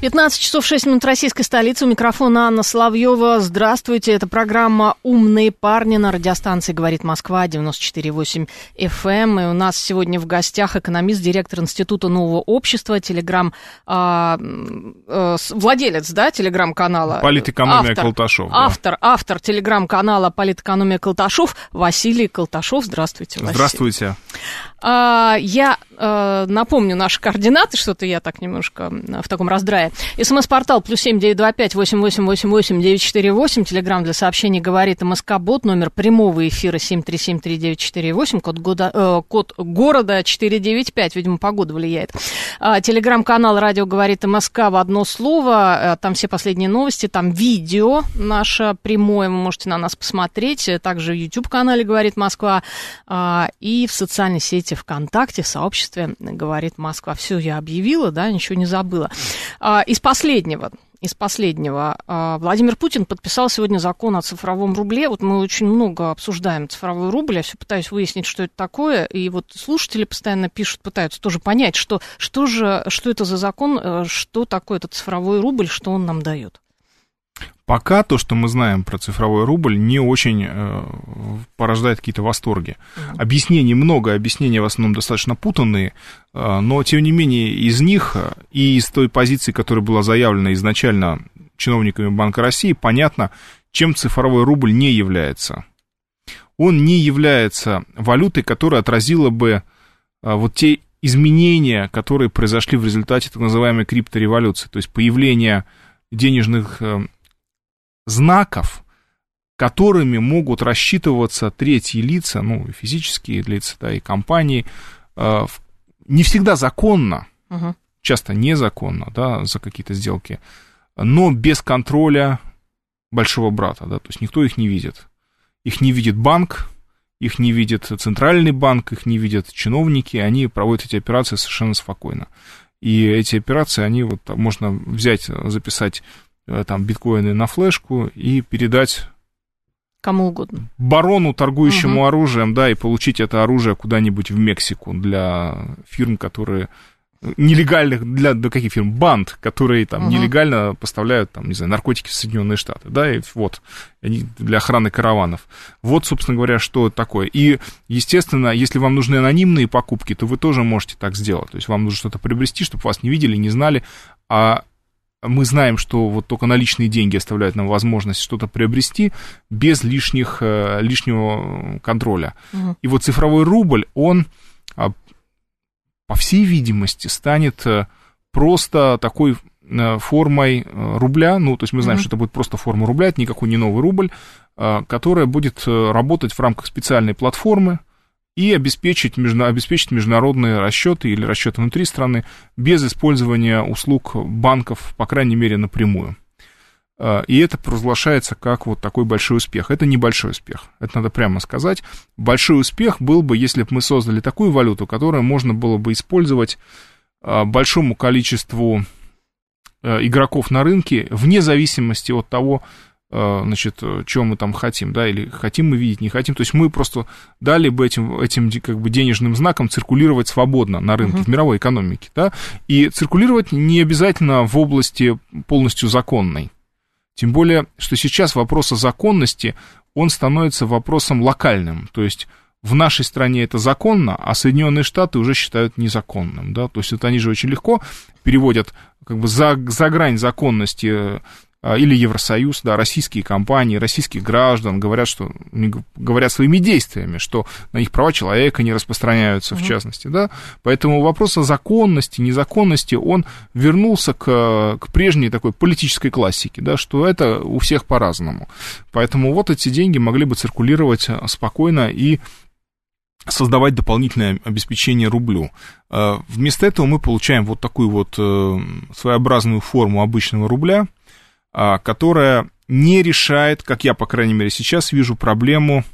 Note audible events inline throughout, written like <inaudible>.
15 часов 6 минут российской столицы. У микрофона Анна Соловьева. Здравствуйте. Это программа «Умные парни» на радиостанции «Говорит Москва» 94,8 FM. Эм. И у нас сегодня в гостях экономист, директор Института нового общества, телеграм... А, а, владелец, да, телеграм-канала? Политэкономия автор, Колташов. Автор, да. автор телеграм-канала Политэкономия Колташов Василий Колташов. Здравствуйте, Василий. Здравствуйте. А, я напомню наши координаты, что-то я так немножко в таком раздрае. СМС-портал плюс семь девять два пять восемь восемь восемь восемь девять четыре восемь. Телеграмм для сообщений говорит МСК-бот. Номер прямого эфира семь три семь три девять четыре восемь. Код, года, э, код города четыре девять пять. Видимо, погода влияет. А, телеграм-канал «Радио говорит МСК» в одно слово. Там все последние новости. Там видео наше прямое. Вы можете на нас посмотреть. Также в YouTube-канале «Говорит Москва». И в социальной сети ВКонтакте, в «Говорит Москва». Все я объявила, да, ничего не забыла. А, из последнего, из последнего. А, Владимир Путин подписал сегодня закон о цифровом рубле. Вот мы очень много обсуждаем цифровой рубль. Я все пытаюсь выяснить, что это такое. И вот слушатели постоянно пишут, пытаются тоже понять, что, что же, что это за закон, э, что такое этот цифровой рубль, что он нам дает. Пока то, что мы знаем про цифровой рубль, не очень э, порождает какие-то восторги. Mm-hmm. Объяснений много, объяснения в основном достаточно путанные, э, но тем не менее из них э, и из той позиции, которая была заявлена изначально чиновниками Банка России, понятно, чем цифровой рубль не является. Он не является валютой, которая отразила бы э, вот те изменения, которые произошли в результате так называемой криптореволюции, то есть появление денежных э, знаков, которыми могут рассчитываться третьи лица, ну, физические лица, да, и компании, э, не всегда законно, угу. часто незаконно, да, за какие-то сделки, но без контроля большого брата, да, то есть никто их не видит. Их не видит банк, их не видит центральный банк, их не видят чиновники, они проводят эти операции совершенно спокойно. И эти операции, они вот можно взять, записать там биткоины на флешку и передать кому угодно. Барону, торгующему угу. оружием, да, и получить это оружие куда-нибудь в Мексику для фирм, которые нелегальных, для, для каких фирм? Банд, которые там угу. нелегально поставляют, там, не знаю, наркотики в Соединенные Штаты, да, и вот, они для охраны караванов. Вот, собственно говоря, что это такое. И, естественно, если вам нужны анонимные покупки, то вы тоже можете так сделать. То есть вам нужно что-то приобрести, чтобы вас не видели, не знали, а мы знаем, что вот только наличные деньги оставляют нам возможность что-то приобрести без лишних, э, лишнего контроля. Угу. И вот цифровой рубль, он, а, по всей видимости, станет э, просто такой э, формой рубля, ну, то есть мы знаем, угу. что это будет просто форма рубля, это никакой не новый рубль, которая будет работать в рамках специальной платформы, и обеспечить, обеспечить международные расчеты или расчеты внутри страны без использования услуг банков, по крайней мере, напрямую. А, и это провозглашается как вот такой большой успех. Это небольшой успех, это надо прямо сказать. Большой успех был бы, если бы мы создали такую валюту, которую можно было бы использовать а, большому количеству а, игроков на рынке, вне зависимости от того, Э, значит, что мы там хотим, да, или хотим мы видеть, не хотим. То есть мы просто дали бы этим, этим как бы денежным знаком циркулировать свободно на рынке, uh-huh. в мировой экономике, да, и циркулировать не обязательно в области полностью законной. Тем более, что сейчас вопрос о законности, он становится вопросом локальным, то есть в нашей стране это законно, а Соединенные Штаты уже считают незаконным, да, то есть это они же очень легко переводят как бы за, за грань законности а, или Евросоюз, да, российские компании, российских граждан говорят, что говорят своими действиями, что на их права человека не распространяются, в частности, да, поэтому вопрос о законности, незаконности, он вернулся к, к прежней такой политической классике, да, что это у всех по-разному, поэтому вот эти деньги могли бы циркулировать а, спокойно и создавать дополнительное обеспечение рублю. А, вместо этого мы получаем вот такую вот э, своеобразную форму обычного рубля – а, которая не решает, как я, по крайней мере, сейчас вижу проблему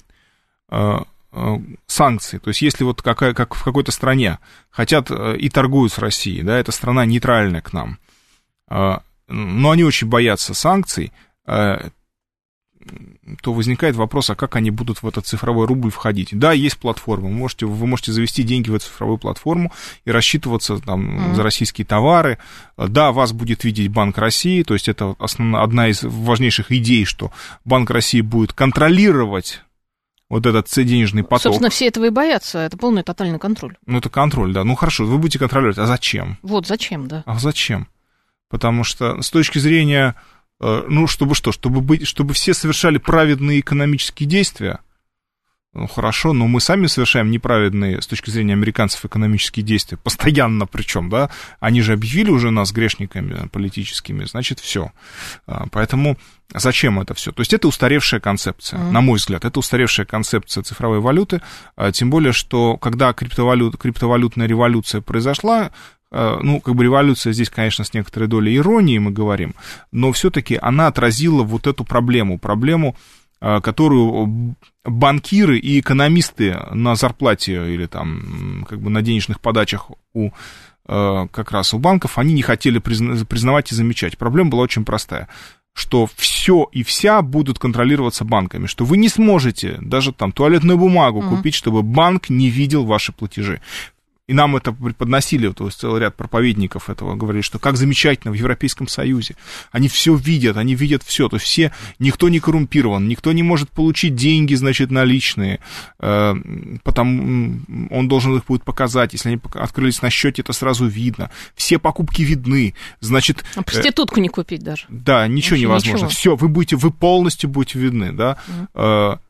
а, а, санкций. То есть, если вот какая, как в какой-то стране хотят и торгуют с Россией, да, эта страна нейтральная к нам, но они очень боятся санкций, то возникает вопрос, а как они будут в этот цифровой рубль входить? Да, есть платформа, вы можете, вы можете завести деньги в эту цифровую платформу и рассчитываться там, mm-hmm. за российские товары. Да, вас будет видеть Банк России, то есть это основная, одна из важнейших идей, что Банк России будет контролировать вот этот денежный поток. Собственно, все этого и боятся. Это полный тотальный контроль. Ну, это контроль, да. Ну, хорошо, вы будете контролировать. А зачем? Вот, зачем, да. А зачем? Потому что с точки зрения ну, чтобы что, чтобы, быть, чтобы все совершали праведные экономические действия, ну, хорошо, но мы сами совершаем неправедные с точки зрения американцев экономические действия, постоянно причем, да, они же объявили уже нас грешниками политическими, значит, все. А, поэтому зачем это все? То есть это устаревшая концепция, mm-hmm. на мой взгляд, это устаревшая концепция цифровой валюты, а, тем более, что когда криптовалют, криптовалютная революция произошла, Э, ну, как бы революция здесь, конечно, с некоторой долей иронии мы говорим, но все-таки она отразила вот эту проблему, проблему, э, которую банкиры и экономисты на зарплате или там как бы на денежных подачах у э, как раз у банков, они не хотели признавать и замечать. Проблема была очень простая что все и вся будут контролироваться банками, что вы не сможете даже там туалетную бумагу mm-hmm. купить, чтобы банк не видел ваши платежи. И нам это преподносили, то есть целый ряд проповедников этого говорили, что как замечательно в Европейском Союзе. Они все видят, они видят все. То есть все, никто не коррумпирован, никто не может получить деньги, значит, наличные. Э, Потом он должен их будет показать. Если они открылись на счете, это сразу видно. Все покупки видны. Значит... А проститутку не купить даже. Да, ничего невозможно. Все, вы будете, вы полностью будете видны, да. Mm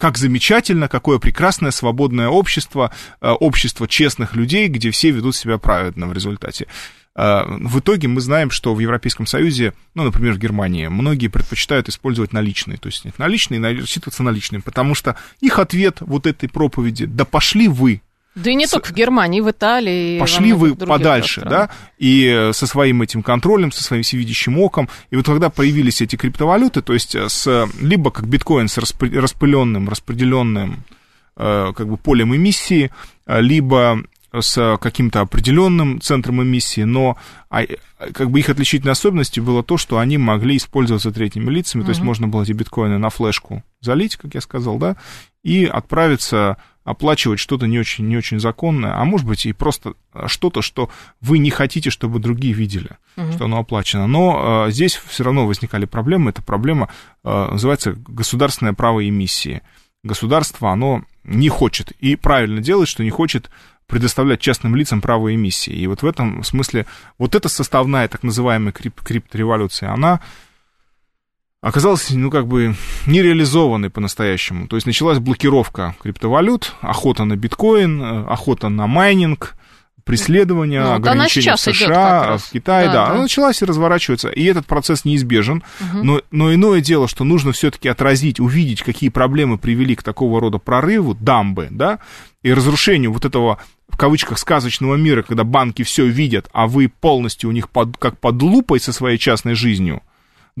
как замечательно, какое прекрасное свободное общество, э, общество честных людей, где все ведут себя праведно в результате. Э, в итоге мы знаем, что в Европейском Союзе, ну, например, в Германии, многие предпочитают использовать наличные, то есть наличные, рассчитываться наличными, потому что их ответ вот этой проповеди, да пошли вы, да и не с... только в Германии, в Италии. Пошли вы подальше, да, и э, со своим этим контролем, со своим всевидящим оком. И вот когда появились эти криптовалюты, то есть э, с, либо как биткоин с распыленным, распределенным э, как бы полем эмиссии, либо с каким-то определенным центром эмиссии, но а, как бы их отличительной особенностью было то, что они могли использоваться третьими лицами, uh-huh. то есть можно было эти биткоины на флешку залить, как я сказал, да, и отправиться оплачивать что-то не очень, не очень законное, а может быть и просто что-то, что вы не хотите, чтобы другие видели, угу. что оно оплачено. Но э, здесь все равно возникали проблемы. Эта проблема э, называется государственное право эмиссии. Государство, оно не хочет, и правильно делает, что не хочет предоставлять частным лицам право эмиссии. И вот в этом смысле вот эта составная так называемая крип- криптореволюция, она оказалась, ну, как бы нереализованной по-настоящему. То есть началась блокировка криптовалют, охота на биткоин, э, охота на майнинг, преследование, ну, ограничения в США, в Китае, да, да. да. Она началась и разворачивается, и этот процесс неизбежен. Угу. Но, но иное дело, что нужно все-таки отразить, увидеть, какие проблемы привели к такого рода прорыву, дамбы, да, и разрушению вот этого в кавычках сказочного мира, когда банки все видят, а вы полностью у них под, как под лупой со своей частной жизнью,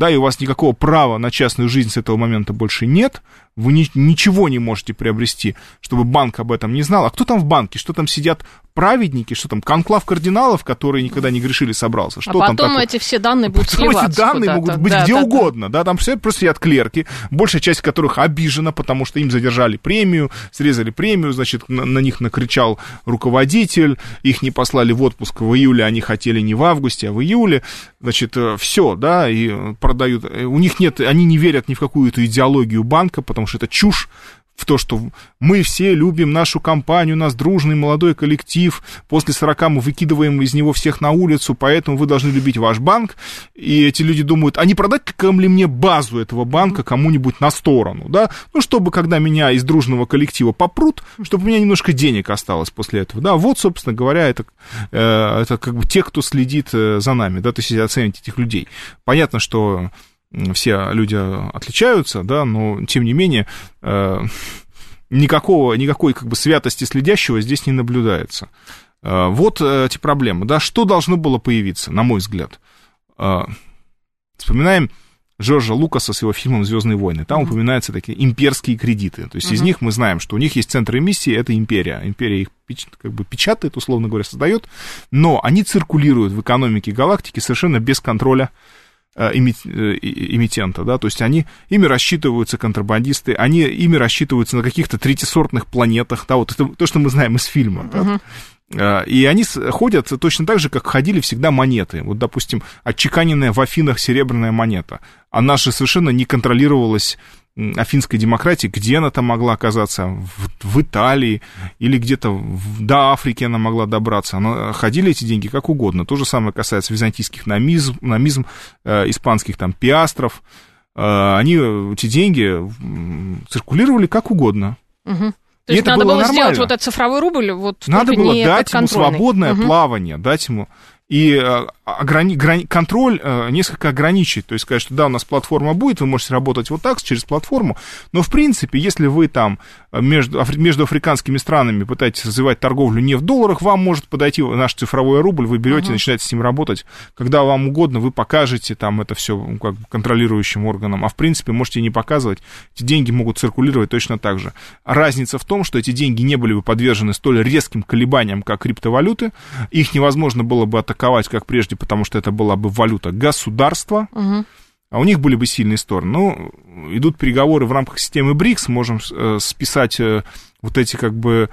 да, и у вас никакого права на частную жизнь с этого момента больше нет, вы ни, ничего не можете приобрести, чтобы банк об этом не знал. А кто там в банке? Что там сидят праведники, что там, конклав кардиналов, которые никогда не грешили, собрался. Что а потом потом эти все данные будут потом эти данные могут быть да, где да, угодно, да. да, там все просто сидят клерки, большая часть которых обижена, потому что им задержали премию, срезали премию, значит, на, на них накричал руководитель, их не послали в отпуск в июле, они хотели не в августе, а в июле, значит, э, все, да, и продают, э, у них нет, они не верят ни в какую-то идеологию банка, потому что это чушь, в то, что мы все любим нашу компанию, у нас дружный молодой коллектив, после 40 мы выкидываем из него всех на улицу, поэтому вы должны любить ваш банк. И эти люди думают, а не продать ли мне базу этого банка кому-нибудь на сторону, да? Ну, чтобы, когда меня из дружного коллектива попрут, чтобы у меня немножко денег осталось после этого, да? Вот, собственно говоря, это, э, это как бы те, кто следит э, за нами, да, то есть оценить этих людей. Понятно, что все люди отличаются, да, но тем не менее э, никакого, никакой как бы святости следящего здесь не наблюдается. Э, вот эти проблемы, да, что должно было появиться, на мой взгляд? Э, Вспоминаем Джорджа Лукаса с его фильмом «Звездные войны». Там mm-hmm. упоминаются такие имперские кредиты. То есть mm-hmm. из них мы знаем, что у них есть центр эмиссии, это империя. Империя их как бы печатает, условно говоря, создает, но они циркулируют в экономике галактики совершенно без контроля э, э, эмитента, да, то есть они, ими рассчитываются контрабандисты, они, ими рассчитываются на каких-то третисортных планетах, да, вот это то, что мы знаем из фильма, да, uh-huh. И они ходят точно так же, как ходили всегда монеты. Вот, допустим, отчеканенная в Афинах серебряная монета. Она же совершенно не контролировалась афинской демократии, где она там могла оказаться, в, в Италии или где-то в, до Африки она могла добраться. Она, ходили эти деньги как угодно. То же самое касается византийских намизм, намизм э, испанских там пиастров. Э, они, эти деньги циркулировали как угодно. Угу. То есть надо было, было сделать вот этот цифровой рубль, вот Надо было дать ему свободное угу. плавание, дать ему и э, ограни, грани, контроль э, несколько ограничить. То есть сказать, что да, у нас платформа будет, вы можете работать вот так, через платформу, но в принципе, если вы там э, между, между африканскими странами пытаетесь развивать торговлю не в долларах, вам может подойти наш цифровой рубль, вы берете, uh-huh. начинаете с ним работать, когда вам угодно, вы покажете там это все как бы контролирующим органам, а в принципе можете не показывать, эти деньги могут циркулировать точно так же. Разница в том, что эти деньги не были бы подвержены столь резким колебаниям, как криптовалюты, их невозможно было бы атаковать, как прежде, потому что это была бы валюта государства, угу. а у них были бы сильные стороны. Ну, идут переговоры в рамках системы БРИКС, можем э, списать э, вот эти как бы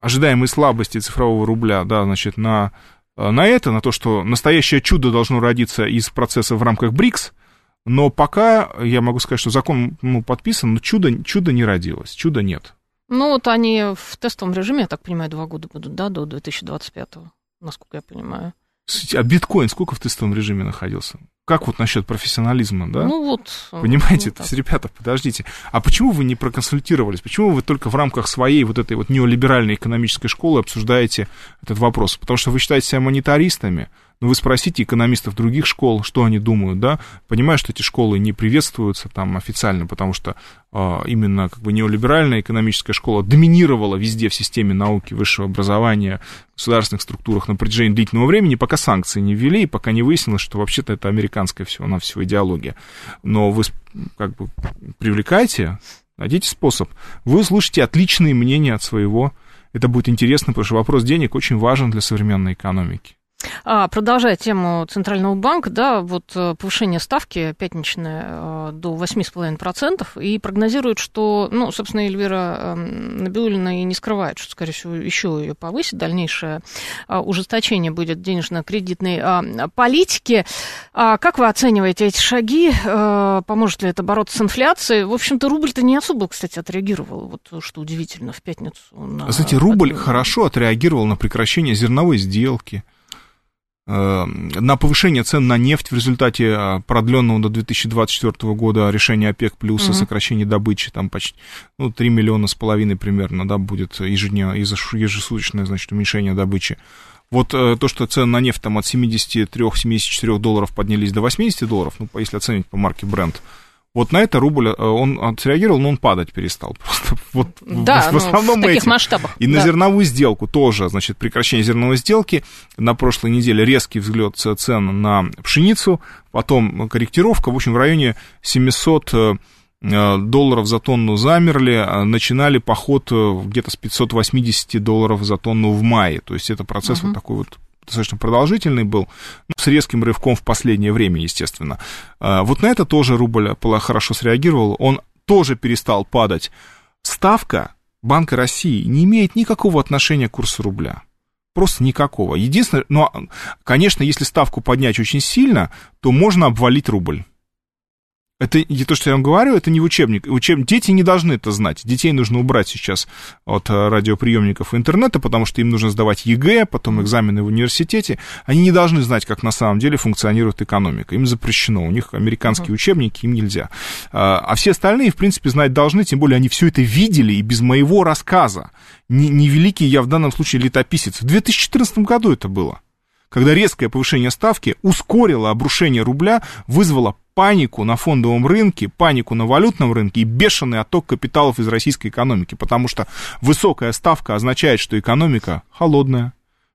ожидаемые слабости цифрового рубля, да, значит, на, э, на это, на то, что настоящее чудо должно родиться из процесса в рамках БРИКС, но пока я могу сказать, что закон ну, подписан, но чудо, чудо не родилось, чуда нет. Ну, вот они в тестовом режиме, я так понимаю, два года будут, да, до 2025 насколько я понимаю. А биткоин сколько в тестовом режиме находился? Как вот насчет профессионализма, да? Ну вот. Понимаете, вот то есть, <laughs> ребята, подождите. А почему вы не проконсультировались? Почему вы только в рамках своей вот этой вот неолиберальной экономической школы обсуждаете этот вопрос? Потому что вы считаете себя монетаристами, но вы спросите экономистов других школ, что они думают, да? Понимаю, что эти школы не приветствуются там официально, потому что э, именно как бы неолиберальная экономическая школа доминировала везде в системе науки, высшего образования, государственных структурах на протяжении длительного времени, пока санкции не ввели, и пока не выяснилось, что вообще-то это американская всего на всего идеология. Но вы как бы привлекаете, найдите способ. Вы услышите отличные мнения от своего. Это будет интересно, потому что вопрос денег очень важен для современной экономики. А, продолжая тему Центрального банка, да, вот э, повышение ставки пятничное э, до 8,5%, и прогнозируют, что, ну, собственно, Эльвира эм, Набиулина и не скрывает, что, скорее всего, еще ее повысит, дальнейшее а, ужесточение будет денежно-кредитной а, политики. Как вы оцениваете эти шаги? Э, поможет ли это бороться с инфляцией? В общем-то, рубль-то не особо, кстати, отреагировал, вот что удивительно, в пятницу. На... Кстати, рубль хорошо отреагировал на прекращение зерновой сделки. Э, на повышение цен на нефть в результате э, продленного до 2024 года решения ОПЕК плюс угу. сокращения добычи, там почти ну, 3 миллиона с половиной примерно, да, будет ежедневно, ежесуточное, значит, уменьшение добычи. Вот э, то, что цены на нефть там от 73-74 долларов поднялись до 80 долларов, ну, если оценить по марке Brent, вот на это рубль, э, он отреагировал, но он падать перестал. <laughs> Просто вот да, в, в основном ну, в таких этим. масштабах. И да. на зерновую сделку тоже, значит, прекращение зерновой сделки. На прошлой неделе резкий взлет цен на пшеницу, потом корректировка, в общем, в районе 700 э, долларов за тонну замерли, начинали поход э, где-то с 580 долларов за тонну в мае. То есть это процесс uh-huh. вот такой вот достаточно продолжительный был, ну, с резким рывком в последнее время, естественно. А, вот на это тоже рубль хорошо среагировал, он тоже перестал падать. Ставка Банка России не имеет никакого отношения к курсу рубля. Просто никакого. Единственное, ну, а, конечно, если ставку поднять очень сильно, то можно обвалить рубль. Это не то, что я вам говорю, это не учебник. Учеб... Дети не должны это знать. Детей нужно убрать сейчас от э, радиоприемников и интернета, потому что им нужно сдавать ЕГЭ, потом экзамены в университете. Они не должны знать, как на самом деле функционирует экономика. Им запрещено. У них американские uh-huh. учебники, им нельзя. А, а все остальные, в принципе, знать должны, тем более они все это видели и без моего рассказа. Не, не великий я в данном случае летописец. В 2014 году это было когда резкое повышение ставки ускорило обрушение рубля, вызвало панику на фондовом рынке, панику на валютном рынке и бешеный отток капиталов из российской экономики, потому что высокая ставка означает, что экономика холодная,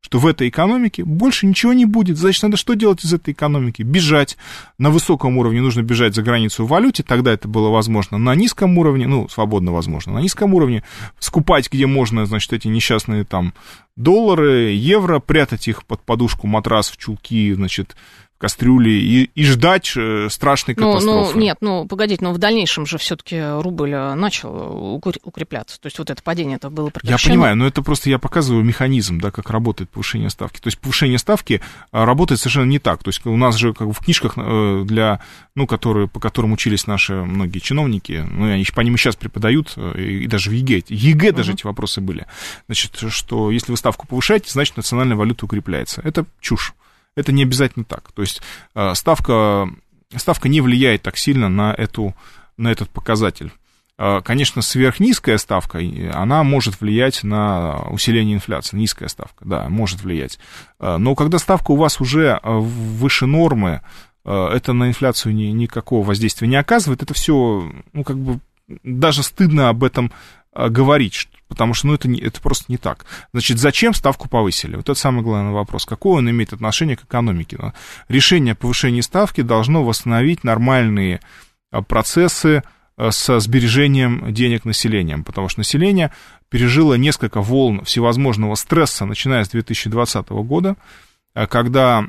что в этой экономике больше ничего не будет. Значит, надо что делать из этой экономики? Бежать. На высоком уровне нужно бежать за границу в валюте, тогда это было возможно. На низком уровне, ну, свободно возможно, на низком уровне скупать, где можно, значит, эти несчастные там доллары, евро, прятать их под подушку, матрас, в чулки, значит, кастрюли и, и ждать э, страшной ну, катастрофы. Ну, нет, ну, погодите, но в дальнейшем же все-таки рубль э, начал укрепляться. То есть вот это падение это было прекращено. Я понимаю, но это просто я показываю механизм, да, как работает повышение ставки. То есть повышение ставки а, работает совершенно не так. То есть у нас же как бы в книжках э, для, ну, которые, по которым учились наши многие чиновники, ну, они по ним и сейчас преподают, и даже в ЕГЭ, ЕГЭ даже uh-huh. эти вопросы были. Значит, что если вы ставку повышаете, значит, национальная валюта укрепляется. Это чушь. Это не обязательно так. То есть э, ставка, ставка не влияет так сильно на, эту, на этот показатель. Э, конечно, сверхнизкая ставка, она может влиять на усиление инфляции. Низкая ставка, да, может влиять. Э, но когда ставка у вас уже выше нормы, это на инфляцию ни, никакого воздействия не оказывает. Это все, ну, как бы, даже стыдно об этом говорить, потому что ну, это, не, это просто не так. Значит, зачем ставку повысили? Вот это самый главный вопрос. Какое он имеет отношение к экономике? Ну, решение о повышении ставки должно восстановить нормальные а, процессы а, со сбережением денег населением, потому что население пережило несколько волн всевозможного стресса, начиная с 2020 года, а, когда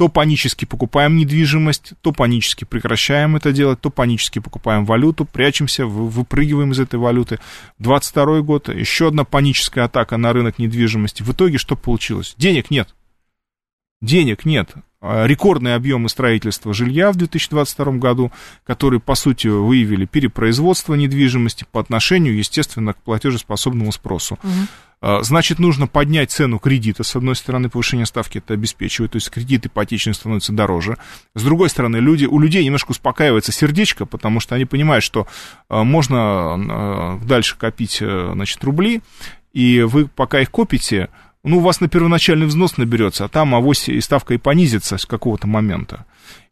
то панически покупаем недвижимость, то панически прекращаем это делать, то панически покупаем валюту, прячемся, выпрыгиваем из этой валюты. 22 год, еще одна паническая атака на рынок недвижимости. В итоге что получилось? Денег нет. Денег нет. А, рекордные объемы строительства жилья в 2022 году, которые, по сути, выявили перепроизводство недвижимости по отношению, естественно, к платежеспособному спросу. Угу. Значит, нужно поднять цену кредита. С одной стороны, повышение ставки это обеспечивает, то есть кредит ипотечный становится дороже. С другой стороны, люди, у людей немножко успокаивается сердечко, потому что они понимают, что а, можно дальше копить значит, рубли, и вы пока их копите, ну, у вас на первоначальный взнос наберется, а там авось и ставка и понизится с какого-то момента.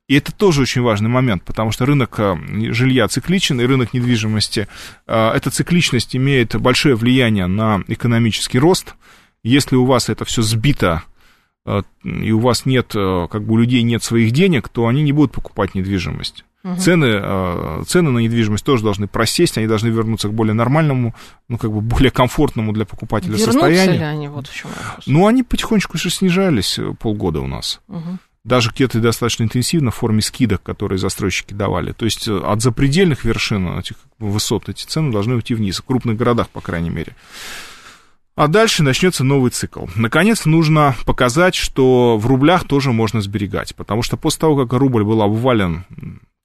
И это тоже очень важный момент, потому что рынок э, жилья цикличен, и рынок недвижимости, э, эта цикличность имеет большое влияние на экономический рост. Если у вас это все сбито, э, и у вас нет, как бы у людей нет своих денег, то они не будут покупать недвижимость. Угу. Цены, цены на недвижимость тоже должны просесть, они должны вернуться к более нормальному, ну, как бы более комфортному для покупателя Вернутся состоянию. Ли они? Вот в чем вопрос. Ну, они потихонечку же снижались полгода у нас. Угу даже где-то достаточно интенсивно в форме скидок, которые застройщики давали. То есть э, от запредельных вершин этих высот эти цены должны уйти вниз, в крупных городах, по крайней мере. А дальше начнется новый цикл. Наконец, нужно показать, что в рублях тоже можно сберегать, потому что после того, как рубль был обвален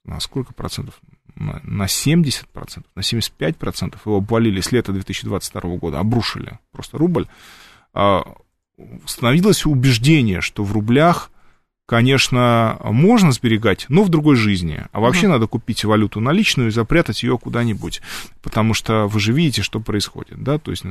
на сколько процентов? На 70 процентов, на 75 процентов его обвалили с лета 2022 года, обрушили просто рубль, а, становилось убеждение, что в рублях конечно, можно сберегать, но в другой жизни. А вообще угу. надо купить валюту наличную и запрятать ее куда-нибудь. Потому что вы же видите, что происходит, да, то есть,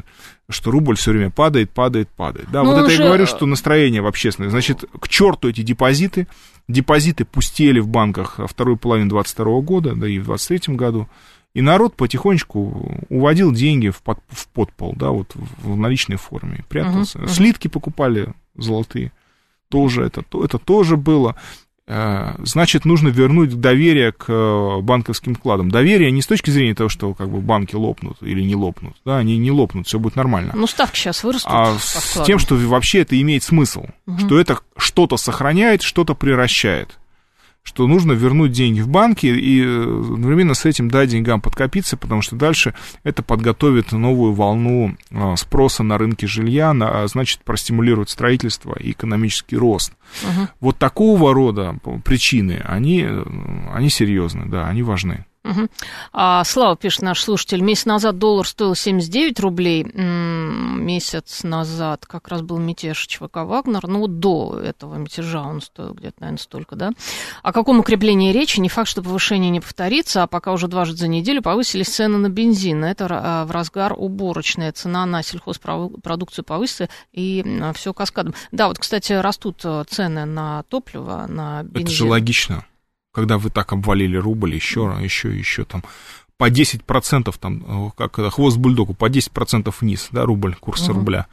что рубль все время падает, падает, падает. Да, но вот это же... я говорю, что настроение в общественное. Значит, к черту эти депозиты. Депозиты пустели в банках вторую половину 22 года, да и в 23 году. И народ потихонечку уводил деньги в, под, в подпол, да, вот в наличной форме, прятался. Uh-huh, Слитки покупали золотые тоже это, это тоже было. Э, значит, нужно вернуть доверие к э, банковским вкладам. Доверие не с точки зрения того, что как бы банки лопнут или не лопнут. Да, они не лопнут, все будет нормально. Ну, ставки сейчас вырастут. А с тем, что вообще это имеет смысл. Угу. Что это что-то сохраняет, что-то превращает что нужно вернуть деньги в банки и э, одновременно с этим дать деньгам подкопиться, потому что дальше это подготовит новую волну а, спроса на рынке жилья, а значит, простимулирует строительство и экономический рост. Угу. Вот такого рода причины, они, э, они серьезны, да, они важны. Угу. А, Слава пишет, наш слушатель, месяц назад доллар стоил 79 рублей, месяц назад как раз был мятеж ЧВК «Вагнер», ну, до этого мятежа он стоил где-то, наверное, столько, да? О каком укреплении речи? Не факт, что повышение не повторится, а пока уже дважды за неделю повысились цены на бензин. Это а, в разгар уборочная цена на сельхозпродукцию повысится, и все каскадом. Да, вот, кстати, растут э, цены на топливо, на бензин. Это же логично когда вы так обвалили рубль, еще, еще, еще там по 10% там, как хвост бульдогу, по 10% вниз, да, рубль, курс угу. рубля.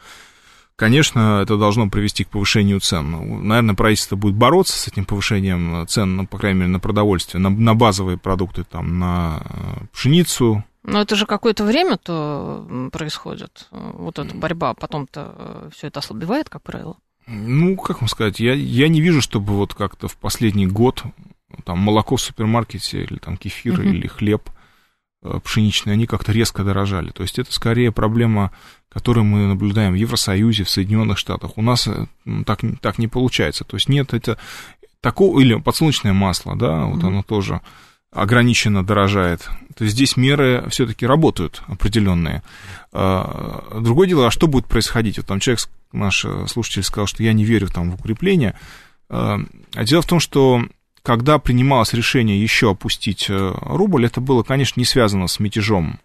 конечно, это должно привести к повышению цен. Ну, наверное, правительство будет бороться с этим повышением цен, ну, по крайней мере, на продовольствие, на, на базовые продукты, там, на э, пшеницу. Но это же какое-то время-то происходит, вот эта борьба, потом-то э, все это ослабевает, как правило. Ну, как вам сказать, я, я не вижу, чтобы вот как-то в последний год там молоко в супермаркете или там кефир uh-huh. или хлеб э, пшеничный, они как-то резко дорожали. То есть это скорее проблема которые мы наблюдаем в Евросоюзе, в Соединенных Штатах. У нас э, так, так не получается. То есть нет это такого, или подсолнечное масло, да, вот mm-hmm. оно тоже ограниченно дорожает. То есть здесь меры все-таки работают определенные. А, другое дело, а что будет происходить? Вот там человек, наш э, слушатель сказал, что я не верю там в укрепление. А, а дело в том, что когда принималось решение еще опустить э, рубль, это было, конечно, не связано с мятежом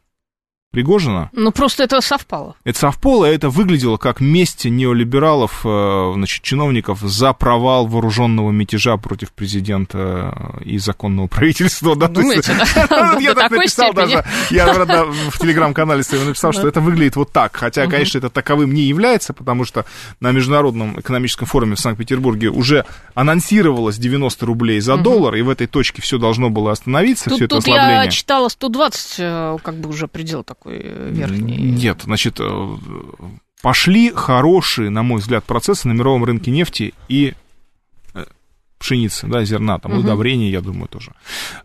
Пригожина. Ну, просто это совпало. Это совпало, это выглядело как месть неолибералов, э, значит, чиновников за провал вооруженного мятежа против президента и законного <laughs> правительства. Да? Думаете, да? <laughs> Я так написал даже, я в телеграм-канале своем написал, что это выглядит вот так, хотя, конечно, это таковым не является, потому что на Международном экономическом форуме в Санкт-Петербурге уже анонсировалось 90 рублей за доллар, и в этой точке все должно было остановиться, все это ослабление. Тут я читала 120, э, как бы уже предел такой такой э, верхний? Нет, значит, э, пошли хорошие, на мой взгляд, процессы на мировом рынке нефти и э, пшеницы, да, зерна, там, угу. удобрения, я думаю, тоже.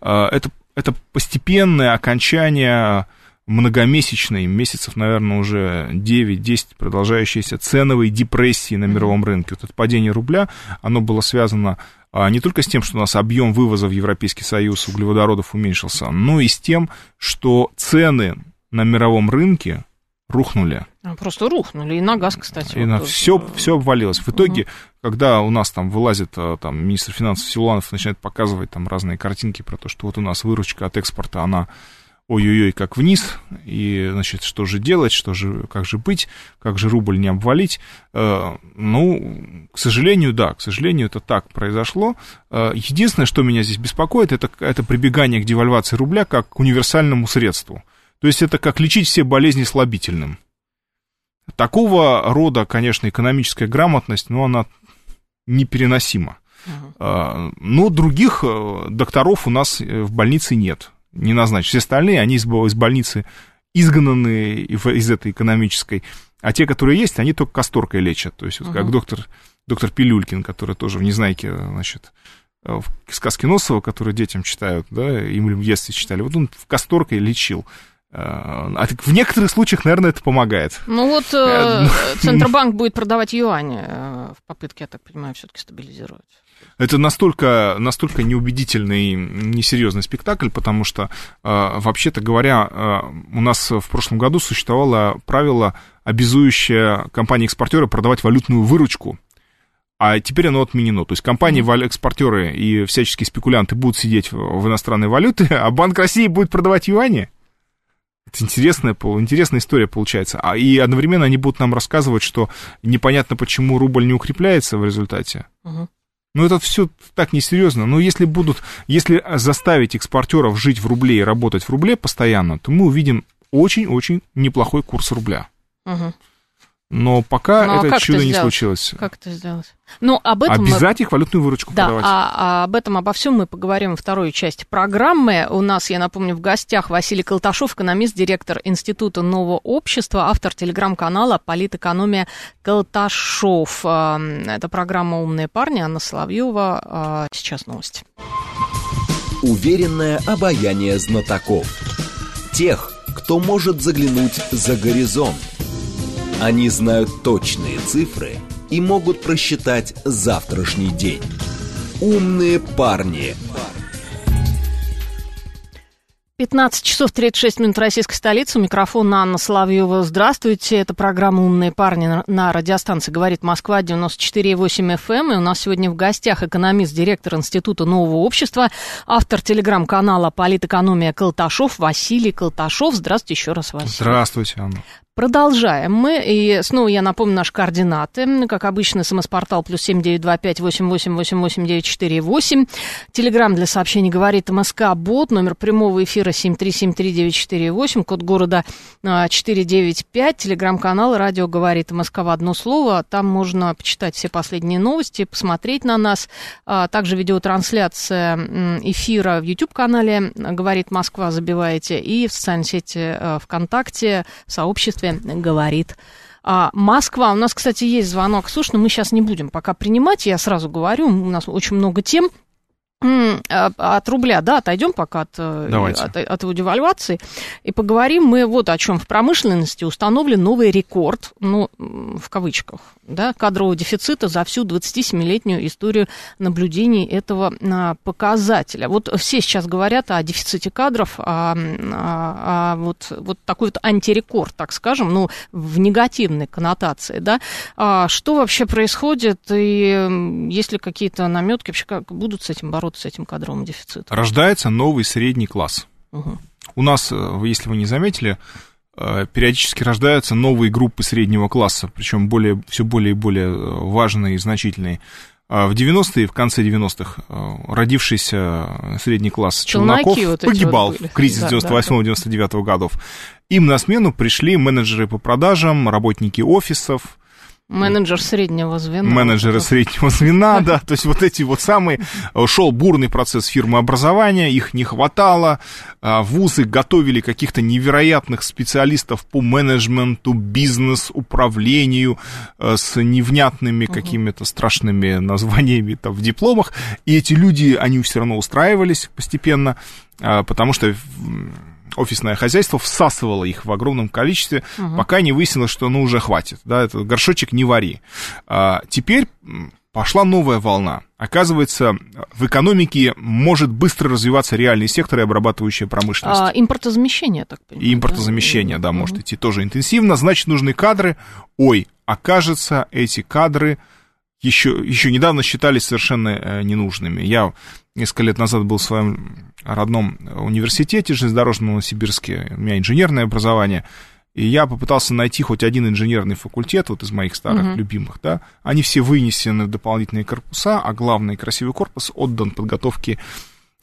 Это, это постепенное окончание многомесячной, месяцев, наверное, уже 9-10 продолжающейся ценовой депрессии на мировом рынке. Вот это падение рубля, оно было связано а, не только с тем, что у нас объем вывоза в Европейский Союз углеводородов уменьшился, но и с тем, что цены на мировом рынке рухнули. А, просто рухнули. И на газ, кстати. И вот на все, все обвалилось. В итоге, угу. когда у нас там вылазит а, там, министр финансов Силуанов, начинает показывать там разные картинки про то, что вот у нас выручка от экспорта, она ой-ой-ой, как вниз, и, значит, что же делать, что же, как же быть, как же рубль не обвалить. Э, ну, к сожалению, да, к сожалению, это так произошло. Э, единственное, что меня здесь беспокоит, это, это прибегание к девальвации рубля как к универсальному средству. То есть это как лечить все болезни слабительным. Такого рода, конечно, экономическая грамотность, но она непереносима. Uh-huh. Но других э, докторов у нас э, в больнице нет, не назначить. Все остальные, они из, из больницы изгнаны из этой экономической, а те, которые есть, они только касторкой лечат. То есть, вот uh-huh. как доктор, доктор Пилюлькин, который тоже в Незнайке, значит, в сказке Носова, которые детям читают, да, им в детстве читали, вот он в касторкой лечил. А в некоторых случаях, наверное, это помогает. Ну вот э, э ну, <laughs> Центробанк будет продавать юани э, в попытке, я так понимаю, все-таки стабилизировать. Это настолько, настолько неубедительный, несерьезный спектакль, потому что, э, вообще-то говоря, у нас в прошлом году существовало правило, обязующее компании-экспортеры продавать валютную выручку. А теперь оно отменено. То есть компании-экспортеры и всяческие спекулянты будут сидеть в иностранной валюте, <laughs> а Банк России будет продавать юани. Это интересная, интересная история получается. А, и одновременно они будут нам рассказывать, что непонятно, почему рубль не укрепляется в результате. Угу. Ну, это все так несерьезно. Но если будут, если заставить экспортеров жить в рубле и работать в рубле постоянно, то мы увидим очень-очень неплохой курс рубля. Угу. Но пока ну, а это чудо не случилось. Как это сделать? Ну, об этом Обязать мы... их валютную выручку да, продавать. А, а об этом, обо всем мы поговорим во второй части программы. У нас, я напомню, в гостях Василий Колташов, экономист, директор Института нового общества, автор телеграм-канала «Политэкономия Колташов». А, это программа «Умные парни», Анна Соловьева. А, сейчас новости. Уверенное обаяние знатоков. Тех, кто может заглянуть за горизонт они знают точные цифры и могут просчитать завтрашний день. Умные парни. 15 часов 36 минут российской столицы. У микрофона Анна Соловьева. Здравствуйте. Это программа «Умные парни» на радиостанции «Говорит Москва» 94,8 FM. Эм. И у нас сегодня в гостях экономист, директор Института нового общества, автор телеграм-канала «Политэкономия Колташов» Василий Колташов. Здравствуйте еще раз, Василий. Здравствуйте, Анна. Продолжаем мы. И снова я напомню наши координаты. Как обычно, смс-портал плюс семь девять два пять восемь восемь восемь восемь девять четыре восемь. Телеграмм для сообщений говорит МСК Бот. Номер прямого эфира семь три семь три девять четыре восемь. Код города а, четыре девять пять. Телеграм-канал Радио говорит МСК в одно слово. Там можно почитать все последние новости, посмотреть на нас. А, также видеотрансляция эфира в YouTube-канале «Говорит Москва» забиваете. И в социальной сети а, ВКонтакте, в сообществе говорит а, Москва. У нас, кстати, есть звонок. Слушай, но мы сейчас не будем пока принимать. Я сразу говорю, у нас очень много тем. А, от рубля, да, отойдем пока от, э, от, от его девальвации и поговорим мы вот о чем в промышленности установлен новый рекорд, ну, в кавычках, да, кадрового дефицита за всю 27-летнюю историю наблюдений этого а, показателя. Вот все сейчас говорят о дефиците кадров, о, о, о вот, вот такой вот антирекорд, так скажем, ну, в негативной коннотации, да. А что вообще происходит и есть ли какие-то наметки вообще, как будут с этим бороться? Бороться с этим кадровым дефицитом? Рождается новый средний класс. Угу. У нас, э, если вы не заметили, э, периодически рождаются новые группы среднего класса, причем более, все более и более э, важные и значительные. А в 90-е, в конце 90-х, родившийся средний класс Челноков вот погибал вот в кризис да, 98-99 да, да. годов. Им на смену пришли менеджеры по продажам, работники офисов, Менеджер среднего звена. Менеджеры среднего звена, <laughs> да. То есть вот эти вот самые... Э, шел бурный процесс фирмообразования, их не хватало. А, вузы готовили каких-то невероятных специалистов по менеджменту, бизнес-управлению э, с невнятными какими-то страшными названиями там в дипломах. И эти люди, они все равно устраивались постепенно, а, потому что офисное хозяйство всасывало их в огромном количестве, угу. пока не выяснилось, что ну уже хватит, да, это горшочек не вари. А, теперь пошла новая волна. Оказывается, в экономике может быстро развиваться реальный сектор и обрабатывающая промышленность. А, импортозамещение, так понимаю. И импортозамещение, да, да может угу. идти тоже интенсивно. Значит, нужны кадры. Ой, окажется, эти кадры еще, еще недавно считались совершенно э, ненужными. Я несколько лет назад был в своем родном университете железнодорожном Новосибирске, у меня инженерное образование, и я попытался найти хоть один инженерный факультет, вот из моих старых uh-huh. любимых, да, они все вынесены в дополнительные корпуса, а главный красивый корпус отдан подготовке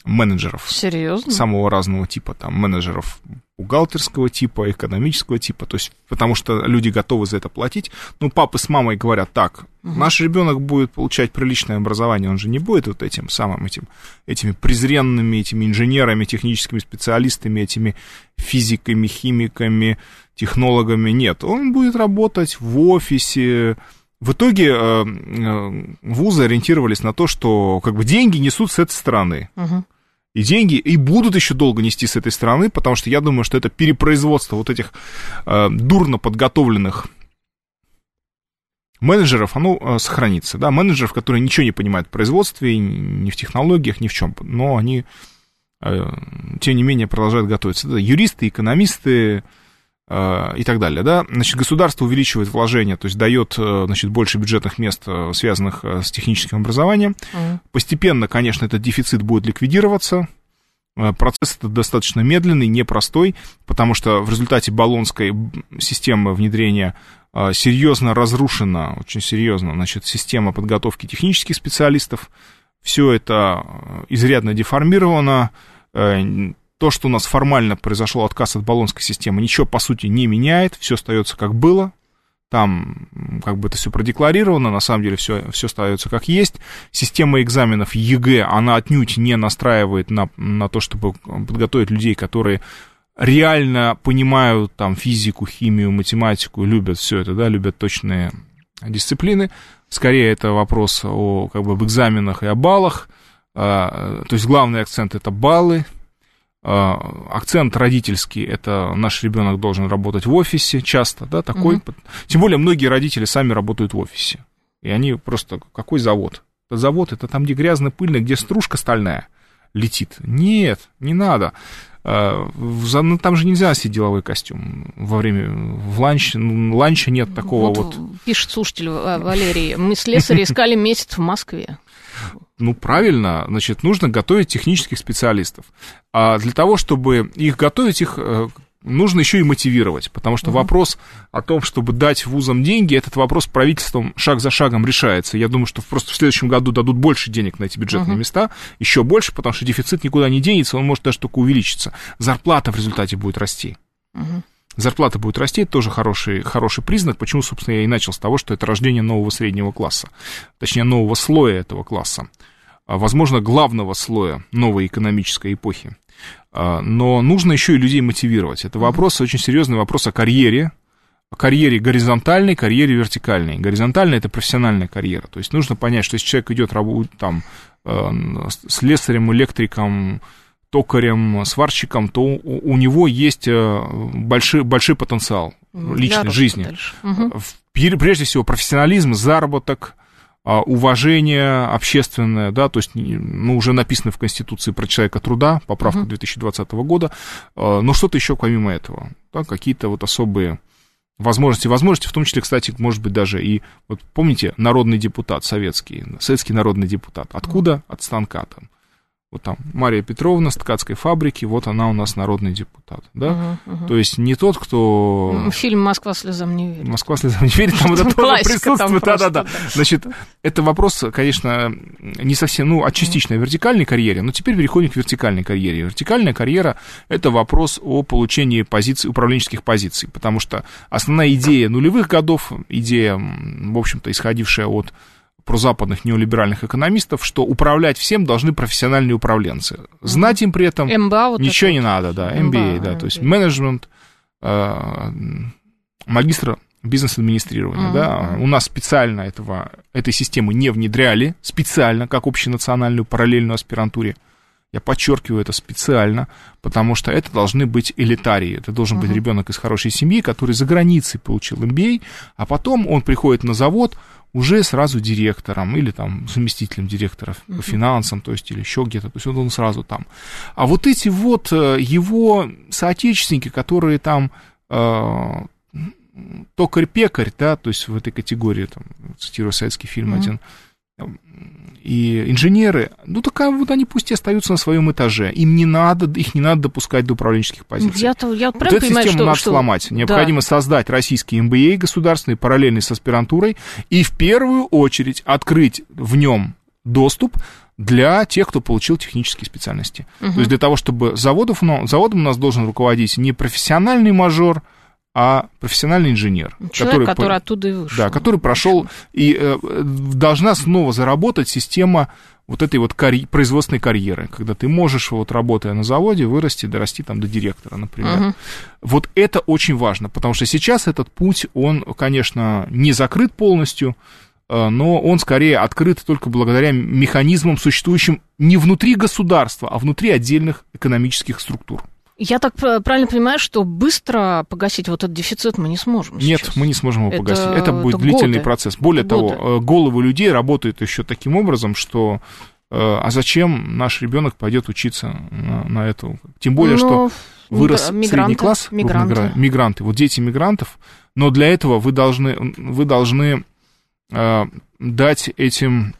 менеджеров. Серьезно? Самого разного типа, там, менеджеров бухгалтерского типа, экономического типа, то есть, потому что люди готовы за это платить. Ну, папы с мамой говорят, так, угу. наш ребенок будет получать приличное образование, он же не будет вот этим самым, этим, этими презренными, этими инженерами, техническими специалистами, этими физиками, химиками, технологами, нет, он будет работать в офисе, в итоге э, э, вузы ориентировались на то, что как бы деньги несут с этой стороны. Угу и деньги, и будут еще долго нести с этой стороны, потому что я думаю, что это перепроизводство вот этих э, дурно подготовленных менеджеров, оно э, сохранится, да, менеджеров, которые ничего не понимают в производстве, ни в технологиях, ни в чем, но они, э, тем не менее, продолжают готовиться. Это юристы, экономисты, и так далее, да, значит, государство увеличивает вложения, то есть дает, э, значит, больше бюджетных мест, э, связанных с техническим образованием. Mm. Постепенно, конечно, этот дефицит будет ликвидироваться, Процесс это достаточно медленный, непростой, потому что в результате баллонской системы внедрения серьезно разрушена, очень серьезно, значит, система подготовки технических специалистов. Все это изрядно деформировано, то, что у нас формально произошел отказ от баллонской системы, ничего, по сути, не меняет, все остается как было, там как бы это все продекларировано, на самом деле все, все остается как есть. Система экзаменов ЕГЭ, она отнюдь не настраивает на, на то, чтобы подготовить людей, которые реально понимают там физику, химию, математику, любят все это, да, любят точные дисциплины. Скорее это вопрос о как бы об экзаменах и о баллах. А, то есть главный акцент это баллы, акцент родительский, это наш ребенок должен работать в офисе часто, да, такой. Угу. Тем более многие родители сами работают в офисе. И они просто, какой завод? Это завод, это там, где грязно, пыльно, где стружка стальная летит. Нет, не надо. А, ну, там же нельзя носить деловой костюм во время в ланч, ну, ланча нет такого вот, вот. Пишет слушатель Валерий, мы слесари искали месяц в Москве ну, правильно, значит, нужно готовить технических специалистов. А для того, чтобы их готовить, их э, нужно еще и мотивировать, потому что угу. вопрос о том, чтобы дать вузам деньги, этот вопрос правительством шаг за шагом решается. Я думаю, что просто в следующем году дадут больше денег на эти бюджетные угу. места, еще больше, потому что дефицит никуда не денется, он может даже только увеличиться. Зарплата в результате будет расти. Угу. Зарплата будет расти, это тоже хороший, хороший признак. Почему, собственно, я и начал с того, что это рождение нового среднего класса, точнее, нового слоя этого класса, а, возможно, главного слоя новой экономической эпохи. А, но нужно еще и людей мотивировать. Это вопрос, очень серьезный вопрос о карьере, карьере горизонтальной, карьере вертикальной. Горизонтальная – это профессиональная карьера. То есть нужно понять, что если человек идет работать там э, слесарем, электриком, токарем, сварщиком, то у, у него есть э, большой, большой потенциал личной жизни. Угу. Прежде всего, профессионализм, заработок – а, уважение общественное, да, то есть, ну, уже написано в Конституции про человека труда, поправка uh-huh. 2020 года, а, но что-то еще помимо этого, да, какие-то вот особые возможности, возможности, в том числе, кстати, может быть, даже и, вот помните, народный депутат советский, советский народный депутат, откуда? От станка там. Вот там Мария Петровна с ткацкой фабрики, вот она у нас народный депутат, да? Угу, угу. То есть не тот, кто... Фильм «Москва слезам не верит». «Москва слезам не верит», там это тоже присутствует, да-да-да. Значит, это вопрос, конечно, не совсем, ну, о частичной вертикальной карьере, но теперь переходим к вертикальной карьере. Вертикальная карьера – это вопрос о получении позиций, управленческих позиций, потому что основная идея нулевых годов, идея, в общем-то, исходившая от прозападных неолиберальных экономистов, что управлять всем должны профессиональные управленцы. Знать им при этом MBA вот ничего не надо, да, MBA, MBA да, MBA. то есть менеджмент, э, магистр бизнес-администрирования, uh-huh. да, у нас специально этого, этой системы не внедряли, специально, как общенациональную параллельную аспирантуре, я подчеркиваю это специально, потому что это должны быть элитарии. Это должен uh-huh. быть ребенок из хорошей семьи, который за границей получил MBA, а потом он приходит на завод, уже сразу директором или там заместителем директора uh-huh. по финансам, то есть или еще где-то, то есть он, он сразу там. А вот эти вот э, его соотечественники, которые там э, токарь-пекарь, да, то есть в этой категории, там, цитирую советский фильм uh-huh. один, и инженеры, ну так вот они пусть и остаются на своем этаже. Им не надо, их не надо допускать до управленческих позиций. Я, я вот эту понимаю, систему что, надо что... сломать. Необходимо да. создать российский MBA государственный, параллельный с аспирантурой, и в первую очередь открыть в нем доступ для тех, кто получил технические специальности. Угу. То есть для того, чтобы заводов, ну, заводом у нас должен руководить не профессиональный мажор, а профессиональный инженер. Человек, который, который оттуда и вышел. Да, который прошел, и э, должна снова заработать система вот этой вот карь... производственной карьеры, когда ты можешь, вот работая на заводе, вырасти, дорасти там до директора, например. Угу. Вот это очень важно, потому что сейчас этот путь, он, конечно, не закрыт полностью, э, но он скорее открыт только благодаря механизмам, существующим не внутри государства, а внутри отдельных экономических структур. Я так правильно понимаю, что быстро погасить вот этот дефицит мы не сможем. Нет, сейчас. мы не сможем его это, погасить. Это будет это длительный годы. процесс. Более это того, годы. Э, головы людей работают еще таким образом, что э, а зачем наш ребенок пойдет учиться на, на эту? Тем более, но что вырос мигранты, средний класс, мигранты. мигранты, вот дети мигрантов, но для этого вы должны, вы должны э, дать этим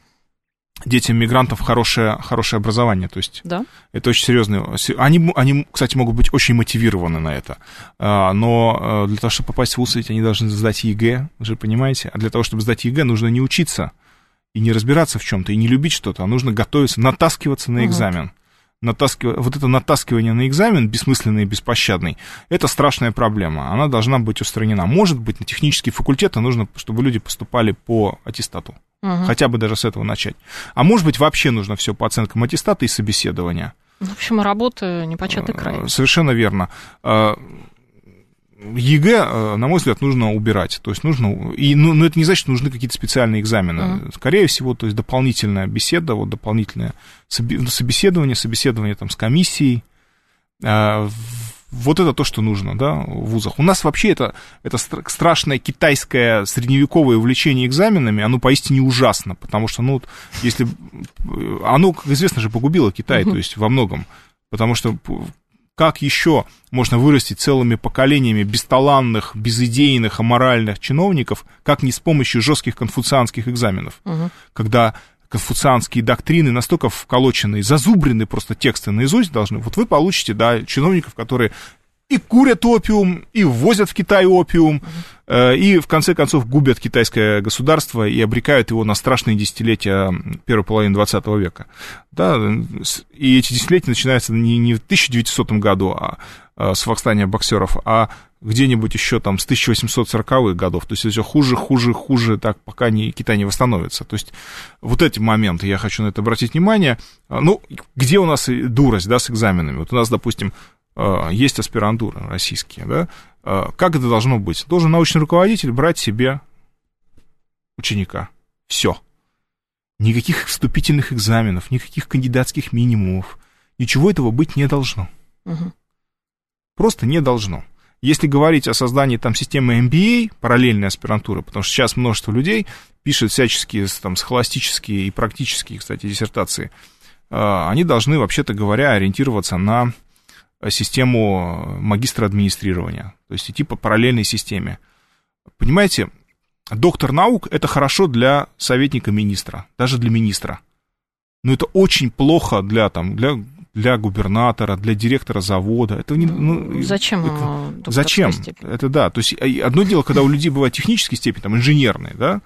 детям мигрантов хорошее, хорошее образование. То есть да. это очень серьезно. Они, они, кстати, могут быть очень мотивированы на это. А, но э, для того, чтобы попасть в ВУЗ, они должны сдать ЕГЭ, вы же понимаете. А для того, чтобы сдать ЕГЭ, нужно не учиться и не разбираться в чем-то, и не любить что-то, а нужно готовиться, натаскиваться на экзамен. Угу. Натаскив... Вот это натаскивание на экзамен, бессмысленный и беспощадный, это страшная проблема. Она должна быть устранена. Может быть, на технический факультет нужно, чтобы люди поступали по аттестату. Угу. Хотя бы даже с этого начать. А может быть, вообще нужно все по оценкам аттестата и собеседования. В общем, работа непочатый э, край. Совершенно верно. Э, ЕГЭ, э, на мой взгляд, нужно убирать. То есть нужно. И, ну, но это не значит, что нужны какие-то специальные экзамены. Uh-huh. Скорее всего, то есть дополнительная беседа, вот дополнительное собеседование, собеседование там с комиссией вот это то, что нужно, да, в вузах. У нас вообще это, это страшное китайское средневековое увлечение экзаменами, оно поистине ужасно, потому что, ну, если... Оно, как известно же, погубило Китай, то есть во многом, потому что как еще можно вырастить целыми поколениями бесталанных, безыдейных, аморальных чиновников, как не с помощью жестких конфуцианских экзаменов, угу. когда конфуцианские доктрины настолько вколочены, зазубрены просто тексты наизусть должны. Вот вы получите, да, чиновников, которые и курят опиум, и ввозят в Китай опиум, э, и в конце концов губят китайское государство и обрекают его на страшные десятилетия первой половины 20 века. Да, и эти десятилетия начинаются не, не в 1900 году а, а, с восстания боксеров, а где-нибудь еще там с 1840-х годов. То есть все хуже, хуже, хуже, так пока не, Китай не восстановится. То есть вот эти моменты, я хочу на это обратить внимание. А, ну, где у нас дурость, да, с экзаменами? Вот у нас, допустим, Э, есть аспирантура российские, да, э, как это должно быть? Должен научный руководитель брать себе ученика. Все. Никаких вступительных экзаменов, никаких кандидатских минимумов. Ничего этого быть не должно. Угу. Просто не должно. Если говорить о создании там системы MBA, параллельной аспирантуры, потому что сейчас множество людей пишет всяческие там схоластические и практические, кстати, диссертации, э, они должны, вообще-то говоря, ориентироваться на систему магистра администрирования, то есть идти по параллельной системе. Понимаете, доктор наук это хорошо для советника министра, даже для министра. Но это очень плохо для, там, для, для губернатора, для директора завода. Это не, ну, зачем? Это, зачем? Степень? Это да. То есть одно дело, когда у людей бывает технические степени, там инженерные, да,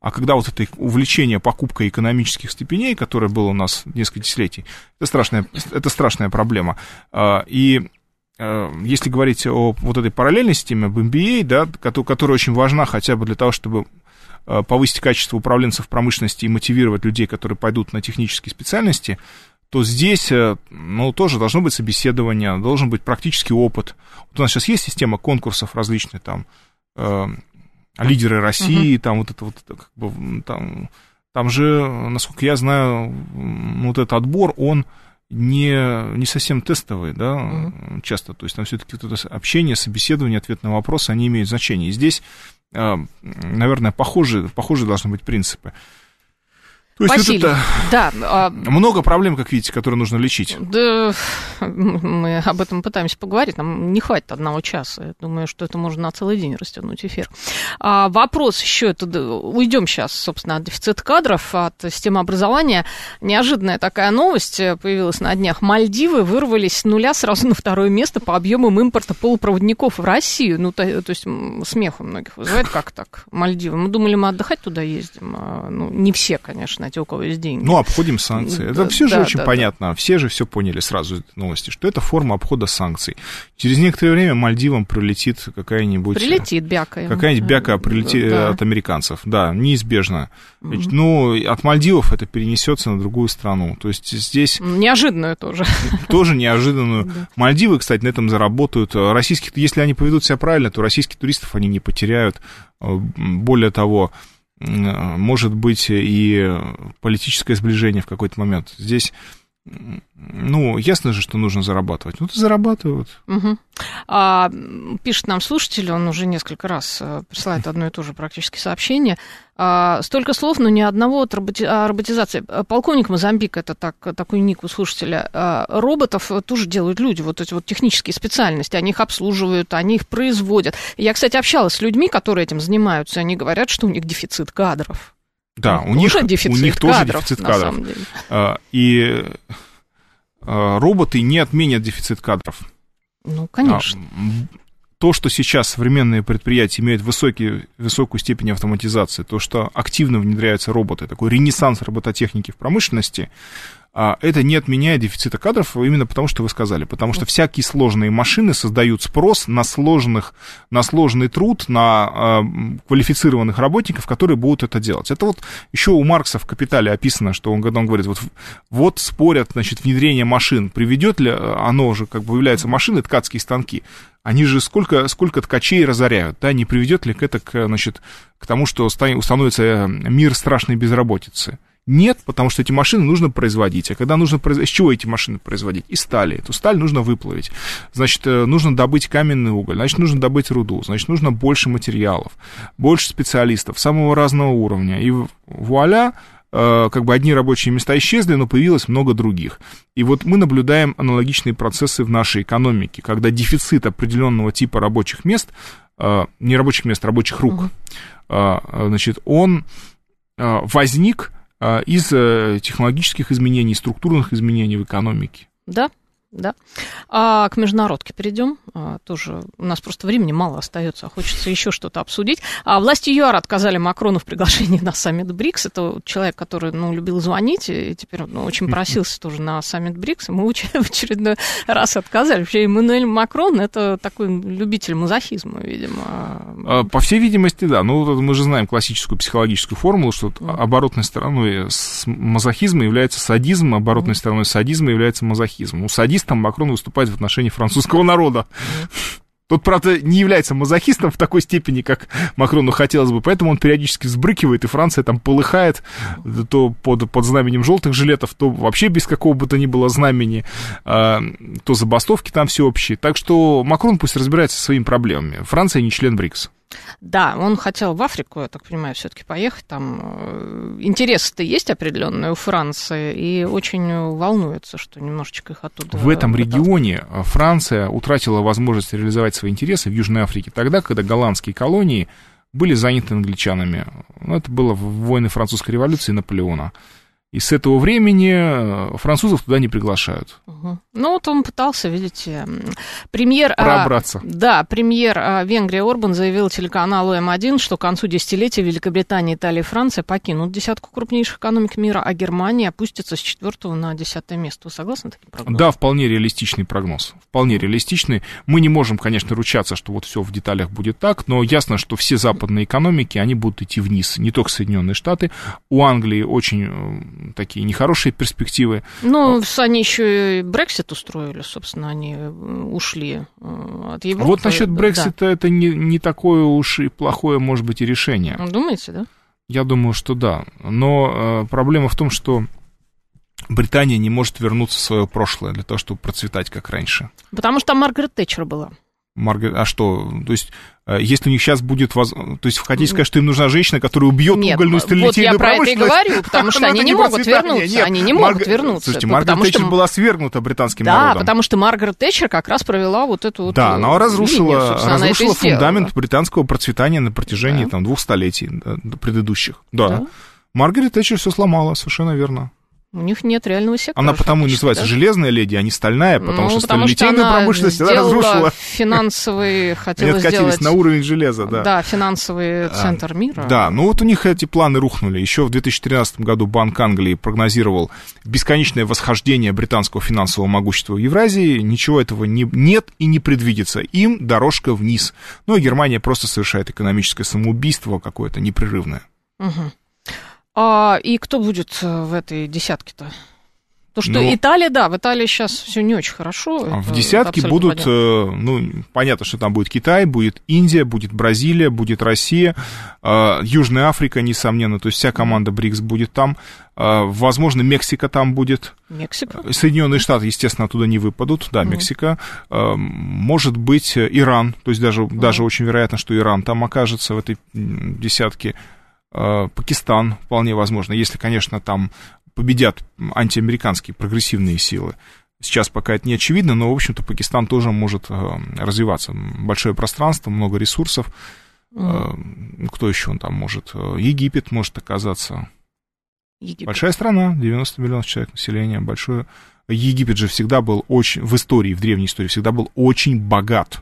а когда вот это увлечение покупкой экономических степеней, которое было у нас несколько десятилетий, это страшная, это страшная проблема. А, и а, если говорить о вот этой параллельной системе, об MBA, да, которая очень важна хотя бы для того, чтобы а, повысить качество управленцев промышленности и мотивировать людей, которые пойдут на технические специальности, то здесь, э, ну, тоже должно быть собеседование, должен быть практический опыт. Вот у нас сейчас есть система конкурсов различных, там, э, лидеры России, угу. там вот это вот, как бы, там, там же, насколько я знаю, вот этот отбор, он не, не совсем тестовый, да, угу. часто, то есть там все-таки вот это общение, собеседование, ответ на вопрос, они имеют значение. И здесь, э, наверное, похожие, похожие должны быть принципы. То есть Василий, это да, а... много проблем, как видите, которые нужно лечить. Да, мы об этом пытаемся поговорить. Нам не хватит одного часа. Я думаю, что это можно на целый день растянуть эфир. А, вопрос еще, это уйдем сейчас, собственно, от дефицита кадров, от системы образования. Неожиданная такая новость появилась на днях. Мальдивы вырвались с нуля сразу на второе место по объемам импорта полупроводников в Россию. Ну, то, то есть смех у многих вызывает. Как так? Мальдивы. Мы думали, мы отдыхать туда ездим. А, ну, не все, конечно на те, у кого есть деньги. Ну, обходим санкции. Это все же да, очень да, понятно. Да. Все же все поняли сразу из новости, что это форма обхода санкций. Через некоторое время Мальдивам прилетит какая-нибудь... Прилетит бяка. Какая-нибудь бяка прилетит да. от американцев. Да, неизбежно. mm Ну, от Мальдивов это перенесется на другую страну. То есть здесь... Неожиданную тоже. Тоже неожиданную. <laughs> Мальдивы, кстати, на этом заработают. Российских, если они поведут себя правильно, то российских туристов они не потеряют. Более того, может быть и политическое сближение в какой-то момент. Здесь ну, ясно же, что нужно зарабатывать. Ну, то зарабатывают. Угу. А, пишет нам слушатель, он уже несколько раз э, присылает одно и то же практически сообщение. А, столько слов, но ни одного от роботи... о роботизации. Полковник Мозамбик, это так, такой ник у слушателя. А, роботов тоже делают люди, вот эти вот технические специальности. Они их обслуживают, они их производят. Я, кстати, общалась с людьми, которые этим занимаются, они говорят, что у них дефицит кадров. Да, у них, у них кадров, тоже дефицит кадров. А, и а, роботы не отменят дефицит кадров. Ну, конечно. А, то, что сейчас современные предприятия имеют высокий, высокую степень автоматизации, то, что активно внедряются роботы, такой ренессанс робототехники в промышленности, это не отменяет дефицита кадров именно потому, что вы сказали. Потому что всякие сложные машины создают спрос на, сложных, на сложный труд, на э, квалифицированных работников, которые будут это делать. Это вот еще у Маркса в «Капитале» описано, что он, он говорит, вот, вот спорят, значит, внедрение машин, приведет ли оно уже, как бы появляются машины, ткацкие станки, они же сколько, сколько ткачей разоряют, да, не приведет ли это к, значит, к тому, что установится мир страшной безработицы? Нет, потому что эти машины нужно производить. А когда нужно производить... Из чего эти машины производить? Из стали. Эту сталь нужно выплавить. Значит, э, нужно добыть каменный уголь. Значит, нужно добыть руду. Значит, нужно больше материалов, больше специалистов самого разного уровня. И вуаля, э, как бы одни рабочие места исчезли, но появилось много других. И вот мы наблюдаем аналогичные процессы в нашей экономике, когда дефицит определенного типа рабочих мест, э, не рабочих мест, рабочих рук, значит, он возник а, из э, технологических изменений, структурных изменений в экономике. Да, Да. А к международке перейдем. А, тоже у нас просто времени мало остается, а хочется еще что-то обсудить. А власти ЮАР отказали Макрону в приглашении на саммит БРИКС. Это человек, который ну, любил звонить и теперь ну, очень просился тоже на саммит БРИКС. Мы <laughs> в очередной раз отказали. Вообще Эммануэль Макрон это такой любитель мазохизма, видимо. А, по всей видимости, да. Ну, мы же знаем классическую психологическую формулу, что оборотной стороной мазохизма является садизм, оборотной стороной садизма является мазохизм. У садиста мазохистом Макрон выступает в отношении французского народа. Тот, правда, не является мазохистом в такой степени, как Макрону хотелось бы, поэтому он периодически взбрыкивает, и Франция там полыхает то под, под знаменем желтых жилетов, то вообще без какого бы то ни было знамени, а, то забастовки там всеобщие. Так что Макрон пусть разбирается со своими проблемами. Франция не член БРИКС. Да, он хотел в Африку, я так понимаю, все-таки поехать. Там э, интересы-то есть определенные у Франции, и очень волнуется, что немножечко их оттуда. В этом регионе Франция утратила возможность реализовать свои интересы в Южной Африке тогда, когда голландские колонии были заняты англичанами. Ну, это было в войны французской революции Наполеона. И с этого времени э, французов туда не приглашают. Угу. Ну, вот он пытался, видите, премьер... Пробраться. А, да, премьер а, Венгрии Орбан заявил телеканалу М1, что к концу десятилетия Великобритания, Италия и Франция покинут десятку крупнейших экономик мира, а Германия опустится с четвертого на десятое место. Вы согласны таким прогнозом? Да, вполне реалистичный прогноз. Вполне реалистичный. Мы не можем, конечно, ручаться, что вот все в деталях будет так, но ясно, что все западные экономики, они будут идти вниз. Не только Соединенные Штаты. У Англии очень э, такие нехорошие перспективы. Ну, они еще и Брексит устроили, собственно, они э, ушли э, от Европы. Вот насчет Брексита да. это не, не такое уж и плохое, может быть, и решение. Думаете, да? Я думаю, что да. Но э, проблема в том, что Британия не может вернуться в свое прошлое для того, чтобы процветать как раньше. Потому что там Маргарет Тэтчер была. Маргарет, а что? То есть Э, если у них сейчас будет... Воз... То есть хотите сказать, что им нужна женщина, которая убьет Нет, угольную сталелитейную вот я про это и говорю, потому что <laughs> они не могут вернуться. Они не могут вернуться. Слушайте, Маргарет Тэтчер была свергнута британским народом. Да, потому что Маргарет Тэтчер как раз провела вот эту вот Да, она разрушила, разрушила фундамент британского процветания на протяжении там, двух столетий предыдущих. Да. Маргарет Тэтчер все сломала, совершенно верно. У них нет реального сектора. Она потому и называется да? железная леди, а не стальная, потому ну, что потому сталелитейную промышленность она разрушила. финансовый, <laughs> хотела сделать... на уровень железа, да. Да, финансовый центр а, мира. Да, ну вот у них эти планы рухнули. Еще в 2013 году Банк Англии прогнозировал бесконечное восхождение британского финансового могущества в Евразии. Ничего этого не, нет и не предвидится. Им дорожка вниз. Ну, и Германия просто совершает экономическое самоубийство какое-то непрерывное. Угу. А, и кто будет э, в этой десятке-то? То, что ну, Италия, да, в Италии сейчас все не очень хорошо. В десятке будут, понятно. Э, ну, понятно, что там будет Китай, будет Индия, будет Бразилия, будет Россия, э, Южная Африка, несомненно, то есть вся команда БРИКС будет там. Возможно, Мексика там будет. Мексика. Соединенные Штаты, естественно, оттуда не выпадут. Да, Мексика. Может быть, Иран. То есть даже, mm. даже очень вероятно, что Иран там окажется в этой десятке. Э, Пакистан, вполне возможно, если, конечно, там победят антиамериканские прогрессивные силы. Сейчас пока это не очевидно, но, в общем-то, Пакистан тоже может э, развиваться. Большое пространство, много ресурсов. Mm. Кто еще он там может? Египет может оказаться. Египет. Большая страна, 90 миллионов человек населения, большое. Египет же всегда был очень, в истории, в древней истории, всегда был очень богат.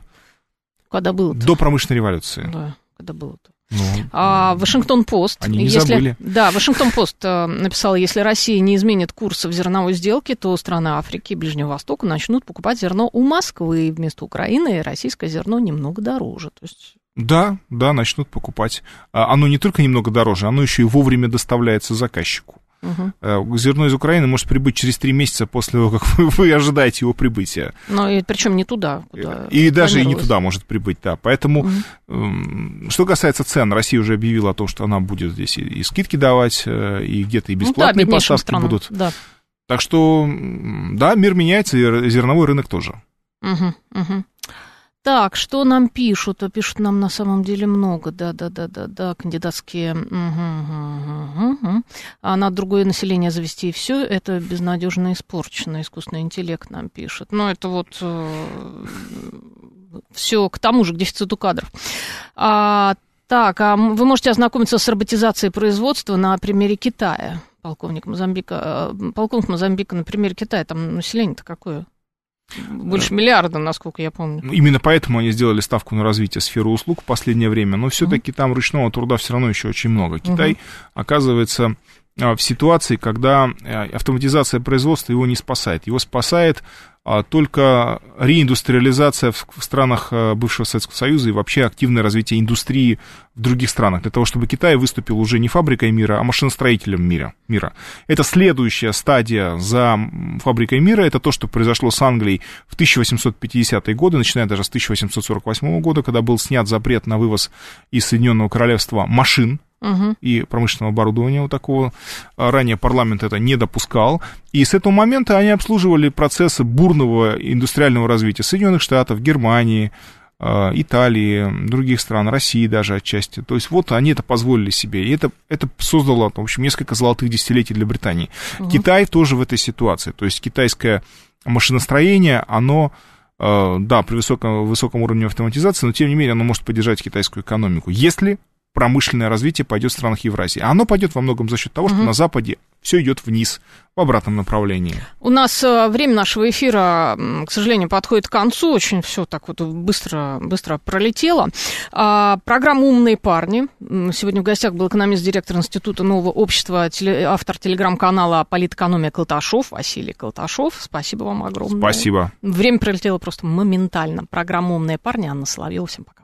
Когда был До промышленной революции. Да, когда было-то. Ну, а, Вашингтон-Пост. Они не если, забыли. Да, Вашингтон-Пост э, написал, если Россия не изменит курс в зерновой сделке, то страны Африки и Ближнего Востока начнут покупать зерно у Москвы вместо Украины, и российское зерно немного дороже. То есть да, да, начнут покупать. А, оно не только немного дороже, оно еще и вовремя доставляется заказчику. Угу. Зерно из Украины может прибыть через три месяца после того, как <laughs> вы, вы ожидаете его прибытия. Но и причем не туда, куда И даже и не туда может прибыть, да. Поэтому, угу. что касается цен, Россия уже объявила о том, что она будет здесь и, и скидки давать, э, и где-то и бесплатные ну, да, поставки странам. будут. Да. Так что, да, мир меняется, и зерновой рынок тоже. Угу, угу. Так, что нам пишут? А пишут нам на самом деле много. Да, да, да, да, да, кандидатские. Угу, угу, угу. А на другое население завести и все это безнадежно испорчено. Искусственный интеллект нам пишет. Но это вот э, все к тому же, к дефициту кадров. А, так, а вы можете ознакомиться с роботизацией производства на примере Китая. Полковник Мозамбика, э, полковник Мозамбика на примере Китая, там население-то какое? Больше миллиарда, насколько я помню. Ну, именно поэтому они сделали ставку на развитие сферы услуг в последнее время. Но все-таки mm-hmm. там ручного труда все равно еще очень много. Китай, mm-hmm. оказывается, а, в ситуации, когда э, автоматизация производства его не спасает. Его спасает только реиндустриализация в странах э, бывшего Советского Союза и вообще активное развитие индустрии в других странах, для того, чтобы Китай выступил уже не фабрикой мира, а машиностроителем мира. мира. Это следующая стадия за фабрикой мира, это то, что произошло с Англией в 1850-е годы, начиная даже с 1848 года, когда был снят запрет на вывоз из Соединенного Королевства машин, угу. и промышленного оборудования вот такого. А, ранее парламент это не допускал. И с этого момента они обслуживали процессы бурного индустриального развития Соединенных Штатов, Германии, а, Италии, других стран, России даже отчасти. То есть вот они это позволили себе. И это, это создало, в общем, несколько золотых десятилетий для Британии. Угу. Китай тоже в этой ситуации. То есть китайское машиностроение, оно а, да, при высоком, высоком уровне автоматизации, но тем не менее оно может поддержать китайскую экономику, если промышленное развитие пойдет в странах Евразии. А оно пойдет во многом за счет того, что угу. на Западе все идет вниз в обратном направлении. У нас э, время нашего эфира, к сожалению, подходит к концу. Очень все так вот быстро, быстро пролетело. А, программа «Умные парни». Сегодня в гостях был экономист-директор Института нового общества, автор телеграм-канала «Политэкономия Колташов» Василий Колташов. Спасибо вам огромное. Спасибо. Время пролетело просто моментально. Программа «Умные парни». Анна Соловьева. Всем пока.